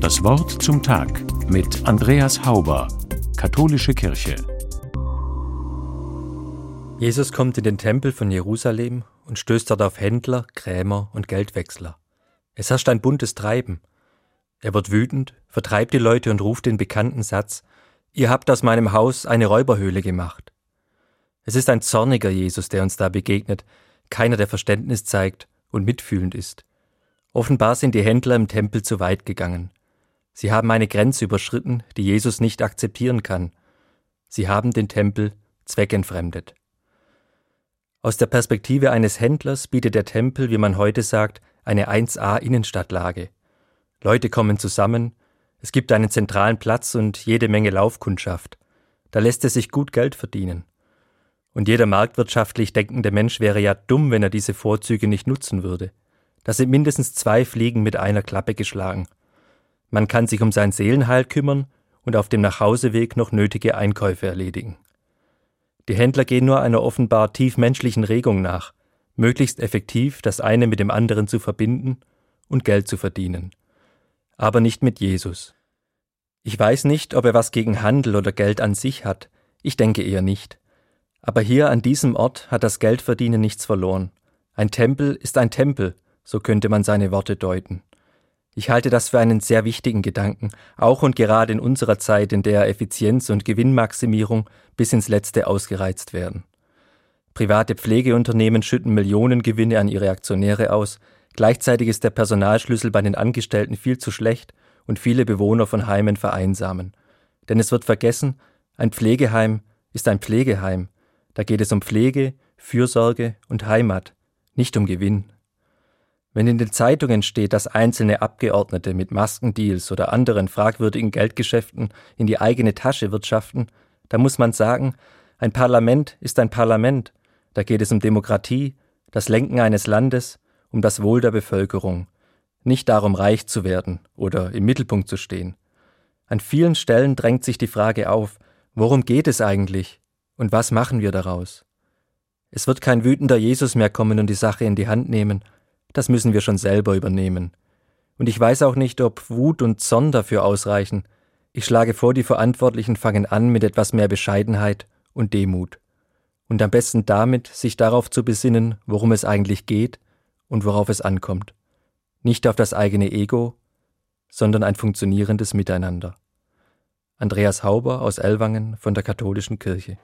Das Wort zum Tag mit Andreas Hauber, Katholische Kirche. Jesus kommt in den Tempel von Jerusalem und stößt dort auf Händler, Krämer und Geldwechsler. Es herrscht ein buntes Treiben. Er wird wütend, vertreibt die Leute und ruft den bekannten Satz Ihr habt aus meinem Haus eine Räuberhöhle gemacht. Es ist ein zorniger Jesus, der uns da begegnet, keiner, der Verständnis zeigt und mitfühlend ist. Offenbar sind die Händler im Tempel zu weit gegangen. Sie haben eine Grenze überschritten, die Jesus nicht akzeptieren kann. Sie haben den Tempel zweckentfremdet. Aus der Perspektive eines Händlers bietet der Tempel, wie man heute sagt, eine 1a Innenstadtlage. Leute kommen zusammen, es gibt einen zentralen Platz und jede Menge Laufkundschaft. Da lässt es sich gut Geld verdienen. Und jeder marktwirtschaftlich denkende Mensch wäre ja dumm, wenn er diese Vorzüge nicht nutzen würde. Da sind mindestens zwei Fliegen mit einer Klappe geschlagen. Man kann sich um sein Seelenheil kümmern und auf dem Nachhauseweg noch nötige Einkäufe erledigen. Die Händler gehen nur einer offenbar tief menschlichen Regung nach, möglichst effektiv das eine mit dem anderen zu verbinden und Geld zu verdienen. Aber nicht mit Jesus. Ich weiß nicht, ob er was gegen Handel oder Geld an sich hat, ich denke eher nicht. Aber hier an diesem Ort hat das Geldverdienen nichts verloren. Ein Tempel ist ein Tempel, so könnte man seine Worte deuten. Ich halte das für einen sehr wichtigen Gedanken, auch und gerade in unserer Zeit, in der Effizienz und Gewinnmaximierung bis ins Letzte ausgereizt werden. Private Pflegeunternehmen schütten Millionengewinne an ihre Aktionäre aus, gleichzeitig ist der Personalschlüssel bei den Angestellten viel zu schlecht und viele Bewohner von Heimen vereinsamen. Denn es wird vergessen, ein Pflegeheim ist ein Pflegeheim, da geht es um Pflege, Fürsorge und Heimat, nicht um Gewinn. Wenn in den Zeitungen steht, dass einzelne Abgeordnete mit Maskendeals oder anderen fragwürdigen Geldgeschäften in die eigene Tasche wirtschaften, dann muss man sagen, ein Parlament ist ein Parlament, da geht es um Demokratie, das Lenken eines Landes, um das Wohl der Bevölkerung, nicht darum reich zu werden oder im Mittelpunkt zu stehen. An vielen Stellen drängt sich die Frage auf, worum geht es eigentlich und was machen wir daraus? Es wird kein wütender Jesus mehr kommen und die Sache in die Hand nehmen, das müssen wir schon selber übernehmen. Und ich weiß auch nicht, ob Wut und Zorn dafür ausreichen. Ich schlage vor, die Verantwortlichen fangen an mit etwas mehr Bescheidenheit und Demut. Und am besten damit, sich darauf zu besinnen, worum es eigentlich geht und worauf es ankommt. Nicht auf das eigene Ego, sondern ein funktionierendes Miteinander. Andreas Hauber aus Ellwangen von der Katholischen Kirche.